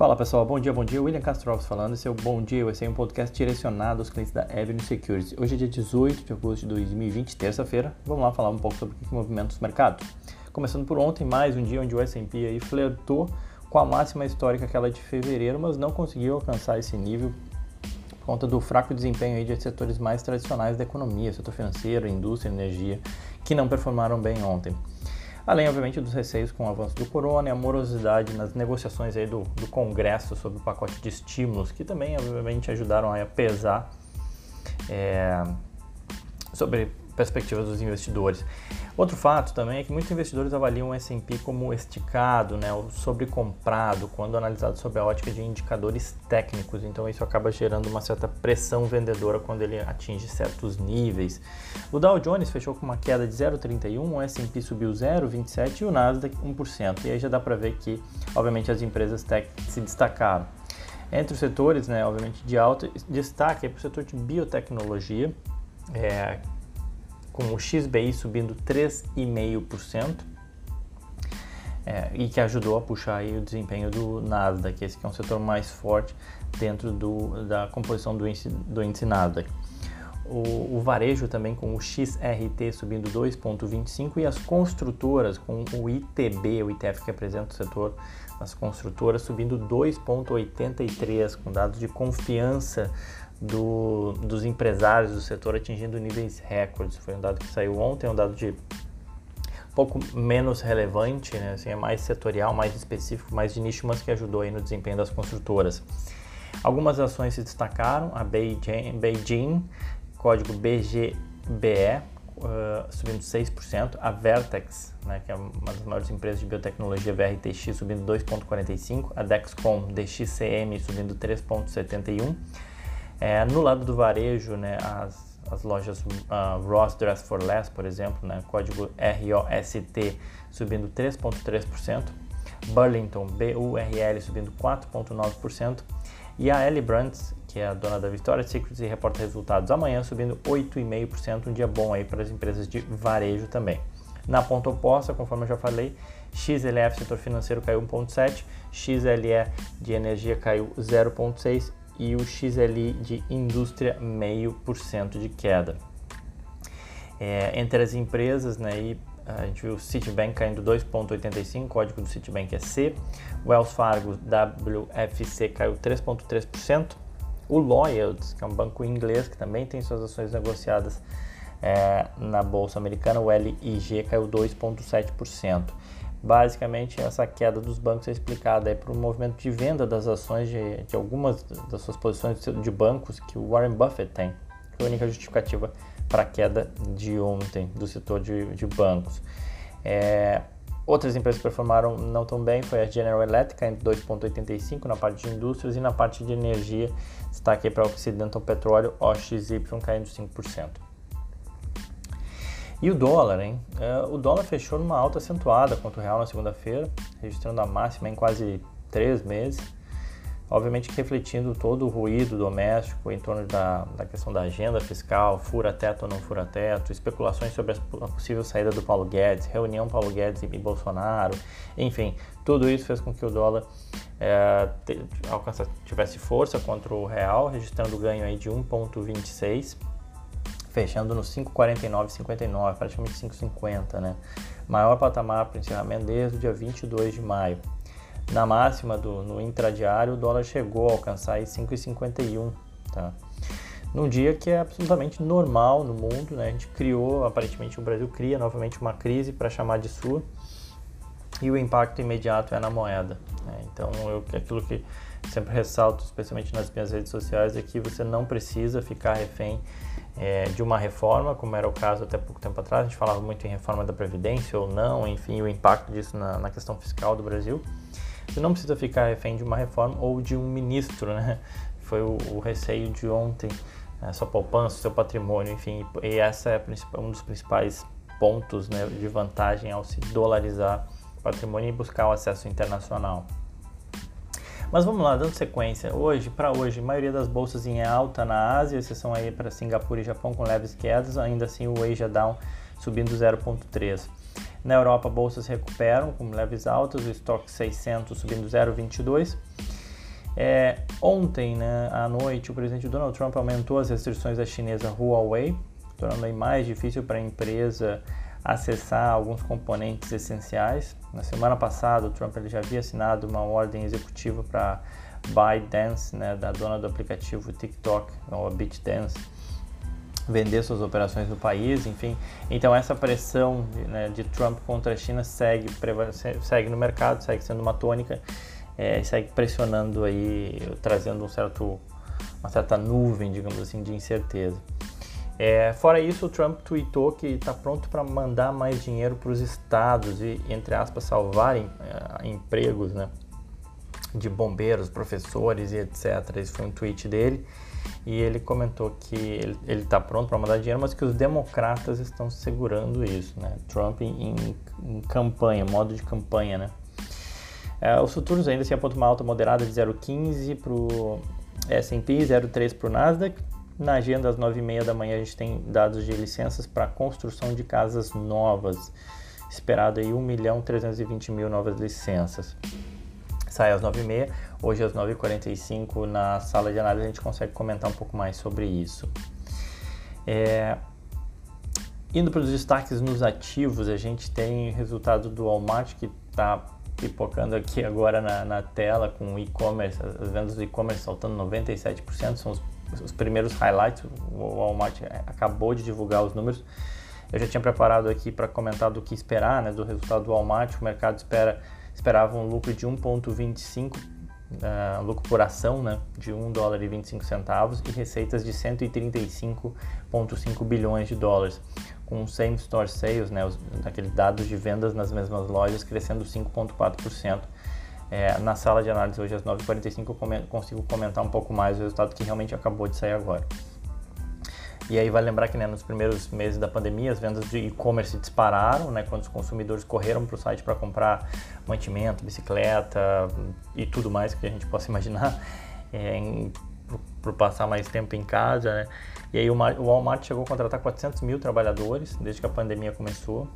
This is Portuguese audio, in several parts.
Fala pessoal, bom dia, bom dia. William Castro falando. Esse é o Bom Dia é um podcast direcionado aos clientes da Avenue Securities. Hoje é dia 18 de agosto de 2020, terça-feira. Vamos lá falar um pouco sobre o que movimenta os mercados. Começando por ontem, mais um dia onde o S&P aí flertou com a máxima histórica aquela de fevereiro, mas não conseguiu alcançar esse nível por conta do fraco desempenho aí de setores mais tradicionais da economia, setor financeiro, indústria, energia, que não performaram bem ontem. Além, obviamente, dos receios com o avanço do corona e a morosidade nas negociações aí do, do Congresso sobre o pacote de estímulos, que também, obviamente, ajudaram a pesar é, sobre perspectivas dos investidores. Outro fato também é que muitos investidores avaliam o S&P como esticado, né, ou sobrecomprado, quando analisado sob a ótica de indicadores técnicos. Então isso acaba gerando uma certa pressão vendedora quando ele atinge certos níveis. O Dow Jones fechou com uma queda de 0,31, o S&P subiu 0,27 e o Nasdaq 1%. E aí já dá para ver que, obviamente, as empresas tech se destacaram. Entre os setores, né, obviamente, de alto destaque é para o setor de biotecnologia, é, com o XBI subindo 3,5%. É, e que ajudou a puxar aí o desempenho do Nasdaq, esse que é um setor mais forte dentro do, da composição do índice, do índice Nasdaq. O, o, varejo também com o XRT subindo 2,25 e as construtoras com o ITB, o ITF que apresenta o setor, as construtoras subindo 2,83 com dados de confiança do, dos empresários do setor atingindo níveis recordes. Foi um dado que saiu ontem, um dado de pouco menos relevante, né? assim, é mais setorial, mais específico, mais de nicho, mas que ajudou aí no desempenho das construtoras. Algumas ações se destacaram, a Beijing, Beijing código BGBE, uh, subindo 6%, a Vertex, né, que é uma das maiores empresas de biotecnologia, VRTX, subindo 2,45%, a Dexcom DXCM subindo 3,71%, é, no lado do varejo, né, as, as lojas uh, Ross Dress for Less, por exemplo, né, código ROST subindo 3,3%, Burlington BURL subindo 4,9% e a Ellie Brands, que é a dona da Victoria's e reporta resultados amanhã, subindo 8,5%, um dia bom aí para as empresas de varejo também. Na ponta oposta, conforme eu já falei, XLF, setor financeiro, caiu 1,7%, XLE de energia caiu 0,6% e o XLI de indústria meio por cento de queda. É, entre as empresas, né, e a gente viu o Citibank caindo 2,85, código do Citibank é C, Wells Fargo WFC caiu 3,3%, o Lloyds, que é um banco inglês que também tem suas ações negociadas é, na bolsa americana, o LIG caiu 2,7%. Basicamente, essa queda dos bancos é explicada por um movimento de venda das ações de, de, algumas das suas posições de bancos que o Warren Buffett tem. Que é a única justificativa para a queda de ontem do setor de, de bancos. É, outras empresas que performaram não tão bem foi a General Electric, caindo 2,85% na parte de indústrias e na parte de energia, destaque para Occidental Petróleo, OXY, caindo 5%. E o dólar, hein? É, o dólar fechou numa alta acentuada contra o real na segunda-feira, registrando a máxima em quase três meses. Obviamente refletindo todo o ruído doméstico em torno da, da questão da agenda fiscal, fura teto ou não fura teto, especulações sobre a possível saída do Paulo Guedes, reunião Paulo Guedes e Bolsonaro, enfim, tudo isso fez com que o dólar é, te, tivesse força contra o real, registrando ganho aí de 1,26 fechando no 5,49,59, praticamente 5,50, né? Maior patamar para encerramento desde o dia 22 de maio. Na máxima do no intradiário, o dólar chegou a alcançar 5,51, tá? Num dia que é absolutamente normal no mundo, né? A gente criou, aparentemente o Brasil cria novamente uma crise para chamar de sua e o impacto imediato é na moeda. Né? Então, eu, aquilo que sempre ressalto, especialmente nas minhas redes sociais, é que você não precisa ficar refém é, de uma reforma, como era o caso até pouco tempo atrás, a gente falava muito em reforma da Previdência ou não, enfim, o impacto disso na, na questão fiscal do Brasil. Você não precisa ficar refém de uma reforma ou de um ministro, né? Foi o, o receio de ontem, a sua poupança, seu patrimônio, enfim, e essa é um dos principais pontos né, de vantagem ao se dolarizar patrimônio e buscar o acesso internacional. Mas vamos lá, dando sequência. Hoje, para hoje, maioria das bolsas em alta na Ásia, exceção aí para Singapura e Japão com leves quedas, ainda assim o Asia Down subindo 0,3. Na Europa, bolsas recuperam com leves altas, o estoque 600 subindo 0,22. É, ontem, né, à noite, o presidente Donald Trump aumentou as restrições à chinesa Huawei, tornando aí mais difícil para a empresa acessar alguns componentes essenciais. Na semana passada, o Trump ele já havia assinado uma ordem executiva para ByteDance, né, da dona do aplicativo TikTok, ou a BitDance, vender suas operações no país, enfim. Então essa pressão né, de Trump contra a China segue, segue no mercado, segue sendo uma tônica, é, segue pressionando aí, trazendo um certo, uma certa nuvem, digamos assim, de incerteza. É, fora isso, o Trump tweetou que está pronto para mandar mais dinheiro para os estados e, entre aspas, salvarem é, empregos né, de bombeiros, professores e etc. Esse foi um tweet dele. E ele comentou que ele está pronto para mandar dinheiro, mas que os democratas estão segurando isso. Né? Trump em, em campanha, modo de campanha. Né? É, os futuros ainda se apontam uma alta moderada de 0,15 para o S&P, 0,3 para o Nasdaq na agenda, às 9h30 da manhã, a gente tem dados de licenças para construção de casas novas. Esperado aí 1 milhão 320 mil novas licenças. Sai às 9h30, hoje às 9h45 na sala de análise a gente consegue comentar um pouco mais sobre isso. É... Indo para os destaques nos ativos, a gente tem resultado do Walmart que está pipocando aqui agora na, na tela com o e-commerce, as vendas do e-commerce saltando 97%, são os os primeiros highlights. O Walmart acabou de divulgar os números. Eu já tinha preparado aqui para comentar do que esperar, né, do resultado do Walmart. O mercado espera, esperava um lucro de 1,25 uh, eh, lucro por ação, né, de 1 dólar e 25 centavos e receitas de 135,5 bilhões de dólares, com same store sales, né, os, aqueles dados de vendas nas mesmas lojas crescendo 5,4%. É, na sala de análise hoje às 9h45 eu consigo comentar um pouco mais o resultado que realmente acabou de sair agora. E aí vai lembrar que né, nos primeiros meses da pandemia as vendas de e-commerce dispararam, né, quando os consumidores correram para o site para comprar mantimento, bicicleta e tudo mais que a gente possa imaginar é, para passar mais tempo em casa. Né? E aí o Walmart chegou a contratar 400 mil trabalhadores desde que a pandemia começou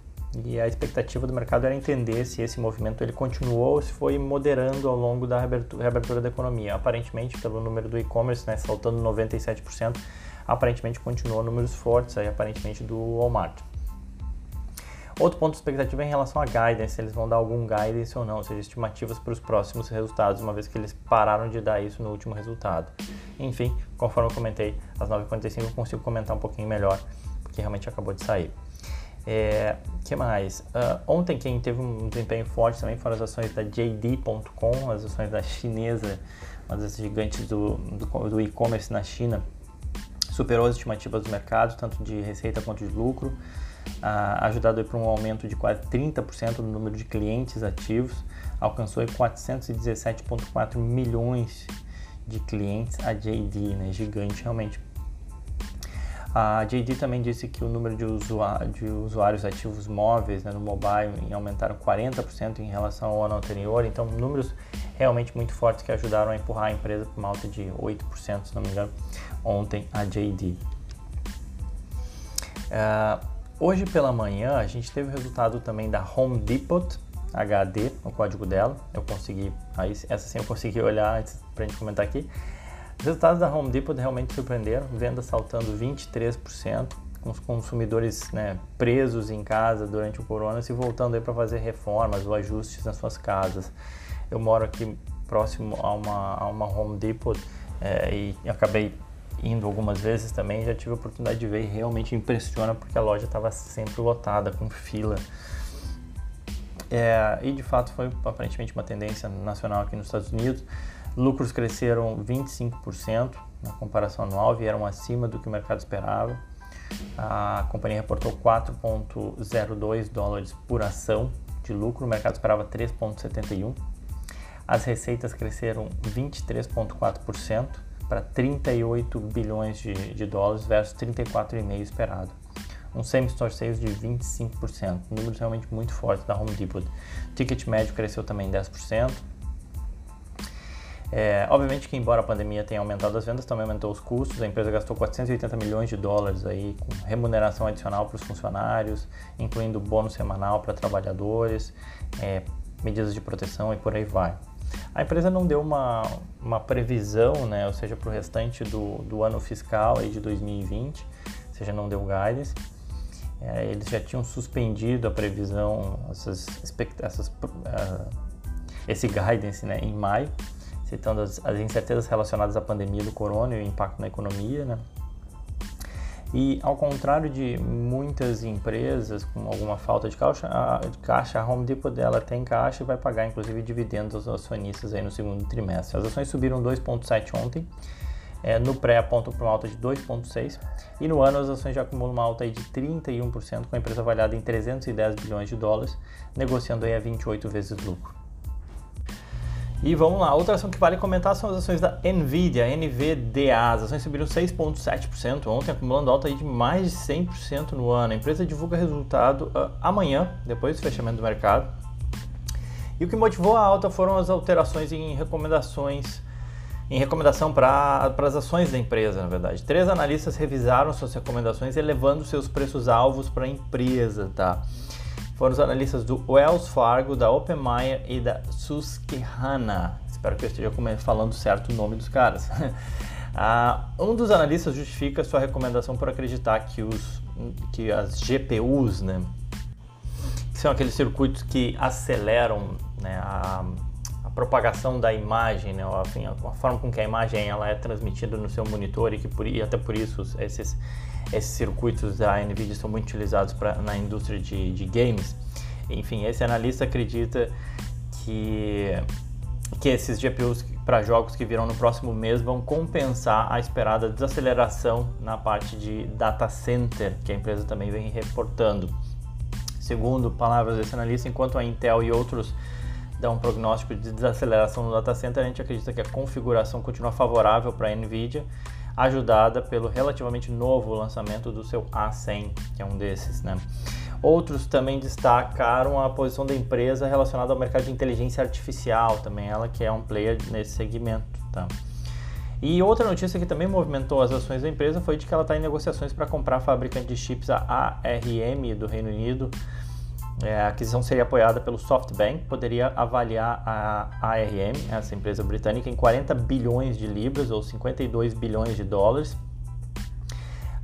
e a expectativa do mercado era entender se esse movimento ele continuou ou se foi moderando ao longo da reabertura da economia. Aparentemente, pelo número do e-commerce, né, saltando 97%, aparentemente continuou números fortes, aí, aparentemente do Walmart. Outro ponto de expectativa é em relação a guidance, se eles vão dar algum guidance ou não, ou seja, estimativas para os próximos resultados, uma vez que eles pararam de dar isso no último resultado. Enfim, conforme eu comentei, às 9h45 eu consigo comentar um pouquinho melhor, porque realmente acabou de sair. É, que mais? Uh, ontem quem teve um desempenho forte também foram as ações da JD.com, as ações da chinesa, uma das gigantes do, do, do e-commerce na China, superou as estimativas do mercado, tanto de receita quanto de lucro, uh, ajudado por um aumento de quase 30% no número de clientes ativos, alcançou 417,4 milhões de clientes a JD, né? gigante realmente a JD também disse que o número de, de usuários ativos móveis né, no mobile aumentaram 40% em relação ao ano anterior, então números realmente muito fortes que ajudaram a empurrar a empresa para uma alta de 8%, se não me engano, ontem a JD. Uh, é, hoje pela manhã a gente teve o resultado também da Home Depot, HD, o código dela, eu consegui, aí, essa sim eu consegui olhar para a gente comentar aqui. Os resultados da Home Depot realmente surpreenderam, vendas saltando 23%, com os consumidores né, presos em casa durante o corona, se voltando para fazer reformas ou ajustes nas suas casas. Eu moro aqui próximo a uma, a uma Home Depot é, e acabei indo algumas vezes também, já tive a oportunidade de ver e realmente impressiona porque a loja estava sempre lotada, com fila. É, e de fato foi aparentemente uma tendência nacional aqui nos Estados Unidos. Lucros cresceram 25% na comparação anual, vieram acima do que o mercado esperava. A companhia reportou 4,02 dólares por ação de lucro, o mercado esperava 3,71. As receitas cresceram 23,4% para 38 bilhões de, de dólares versus 34,5 esperado. Um same-store sales de 25%, números realmente muito fortes da Home Depot. O ticket médio cresceu também 10%, é, obviamente que embora a pandemia tenha aumentado as vendas, também aumentou os custos. A empresa gastou 480 milhões de dólares aí com remuneração adicional para os funcionários, incluindo bônus semanal para trabalhadores, é, medidas de proteção e por aí vai. A empresa não deu uma, uma previsão, né, ou seja, para o restante do, do ano fiscal aí de 2020, ou seja, não deu guidance. É, eles já tinham suspendido a previsão, essas, essas, uh, esse guidance né, em maio, citando as, as, incertezas relacionadas à pandemia do corona e o impacto na economia. Né? E ao contrário de muitas empresas com alguma falta de caixa, a, de caixa, a Home Depot dela tem caixa e vai pagar inclusive dividendos aos acionistas aí no segundo trimestre. As ações subiram 2,7 ontem, é, no pré apontam para uma alta de 2,6 e no ano as ações já acumulam uma alta de 31%, com a empresa avaliada em 310 bilhões de dólares, negociando aí a 28 vezes lucro. E vamos lá, outra ação que vale comentar são as ações da Nvidia, NVDA. As ações subiram 6,7% ontem, acumulando alta de mais de 100% no ano. A empresa divulga resultado uh, amanhã, depois do fechamento do mercado. E o que motivou a alta foram as alterações em recomendações, em recomendação para as ações da empresa, na verdade. Três analistas revisaram suas recomendações, elevando seus preços alvos para a empresa, tá? Foram os analistas do Wells Fargo, da OpenMayer e da Susquehanna. Espero que eu esteja falando certo o nome dos caras. ah, um dos analistas justifica sua recomendação por acreditar que, os, que as GPUs, né, que são aqueles circuitos que aceleram né, a, propagação da imagem, né, enfim, a, forma com que a imagem ela é transmitida no seu monitor e que por, e até por isso esses esses circuitos da NVIDIA são muito utilizados pra, na indústria de, de games. Enfim, esse analista acredita que, que esses GPUs para jogos que virão no próximo mês vão compensar a esperada desaceleração na parte de data center, que a empresa também vem reportando. Segundo palavras desse analista, enquanto a Intel e outros dão um prognóstico de desaceleração no data center, a gente acredita que a configuração continua favorável para a NVIDIA ajudada pelo relativamente novo lançamento do seu A100, que é um desses, né? Outros também destacaram a posição da empresa relacionada ao mercado de inteligência artificial, também ela que é um player nesse segmento, tá? E outra notícia que também movimentou as ações da empresa foi de que ela está em negociações para comprar a fabricante de chips a ARM do Reino Unido é, a aquisição seria apoiada pelo SoftBank, poderia avaliar a ARM, essa empresa britânica, em 40 bilhões de libras ou 52 bilhões de dólares.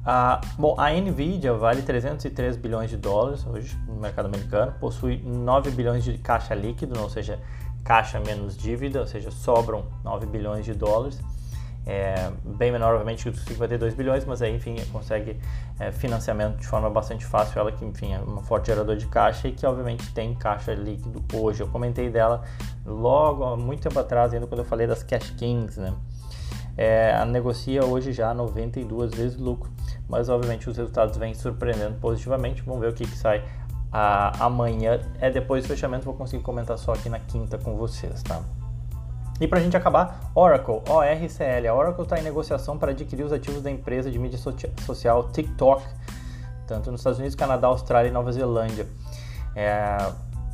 Ah, bom, a Nvidia vale 303 bilhões de dólares hoje no mercado americano, possui 9 bilhões de caixa líquido, ou seja, caixa menos dívida, ou seja, sobram 9 bilhões de dólares é, bem menor, obviamente, que os 52 bilhões, mas aí, enfim, consegue é, financiamento de forma bastante fácil. Ela que, enfim, é uma forte gerador de caixa e que, obviamente, tem caixa líquido hoje. Eu comentei dela logo há muito tempo atrás, ainda quando eu falei das Cash Kings, né? É, a negocia hoje já 92 vezes lucro, mas obviamente os resultados vêm surpreendendo positivamente. Vamos ver o que, que sai a, amanhã. É depois do fechamento, vou conseguir comentar só aqui na quinta com vocês, tá? E para a gente acabar, Oracle, ORCL. A Oracle está em negociação para adquirir os ativos da empresa de mídia social TikTok, tanto nos Estados Unidos, Canadá, Austrália e Nova Zelândia. É,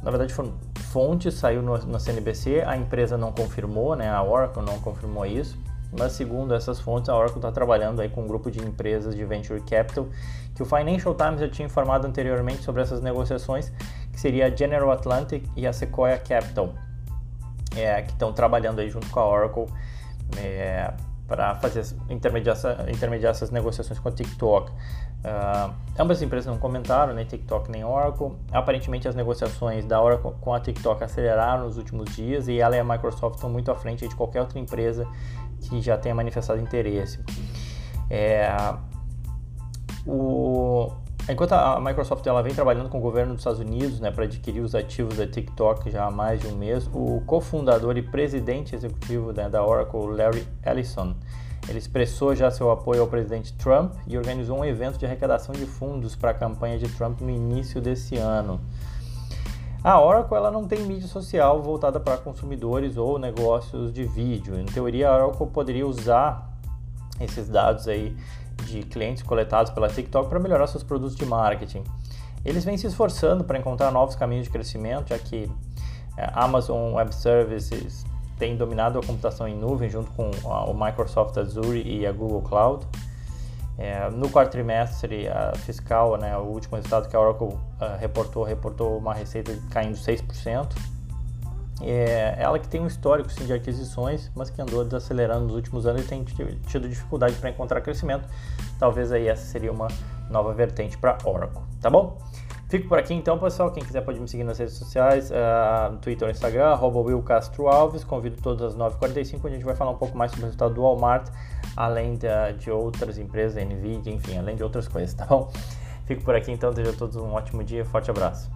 na verdade, fontes, saiu no, na CNBC, a empresa não confirmou, né, a Oracle não confirmou isso, mas segundo essas fontes, a Oracle está trabalhando aí com um grupo de empresas de Venture Capital, que o Financial Times já tinha informado anteriormente sobre essas negociações, que seria a General Atlantic e a Sequoia Capital é, que estão trabalhando aí junto com a Oracle é, para fazer intermediar, intermediar essas negociações com a TikTok. Uh, ambas as empresas não comentaram, nem TikTok nem Oracle. Aparentemente as negociações da Oracle com a TikTok aceleraram nos últimos dias e ela e a Microsoft estão muito à frente de qualquer outra empresa que já tenha manifestado interesse. É, o, Enquanto a Microsoft ela vem trabalhando com o governo dos Estados Unidos né, para adquirir os ativos da TikTok já há mais de um mês, o cofundador e presidente executivo né, da Oracle, Larry Ellison, ele expressou já seu apoio ao presidente Trump e organizou um evento de arrecadação de fundos para a campanha de Trump no início desse ano. A Oracle ela não tem mídia social voltada para consumidores ou negócios de vídeo. Em teoria, a Oracle poderia usar esses dados aí de clientes coletados pela TikTok para melhorar seus produtos de marketing. Eles vêm se esforçando para encontrar novos caminhos de crescimento, já que é, Amazon Web Services tem dominado a computação em nuvem junto com o Microsoft Azure e a Google Cloud. É, no quarto trimestre fiscal, né, o último resultado que a Oracle uh, reportou, reportou uma receita caindo 6%. É ela que tem um histórico sim, de aquisições, mas que andou desacelerando nos últimos anos e tem tido dificuldade para encontrar crescimento. Talvez aí essa seria uma nova vertente para Oracle, tá bom? Fico por aqui então, pessoal. Quem quiser pode me seguir nas redes sociais, uh, Twitter Instagram, arroba Will Castro Alves. Convido todos às 9h45, onde a gente vai falar um pouco mais sobre o resultado do Walmart, além de, de outras empresas, NVIDIA, enfim, além de outras coisas, tá bom? Fico por aqui então, desejo a todos um ótimo dia, forte abraço.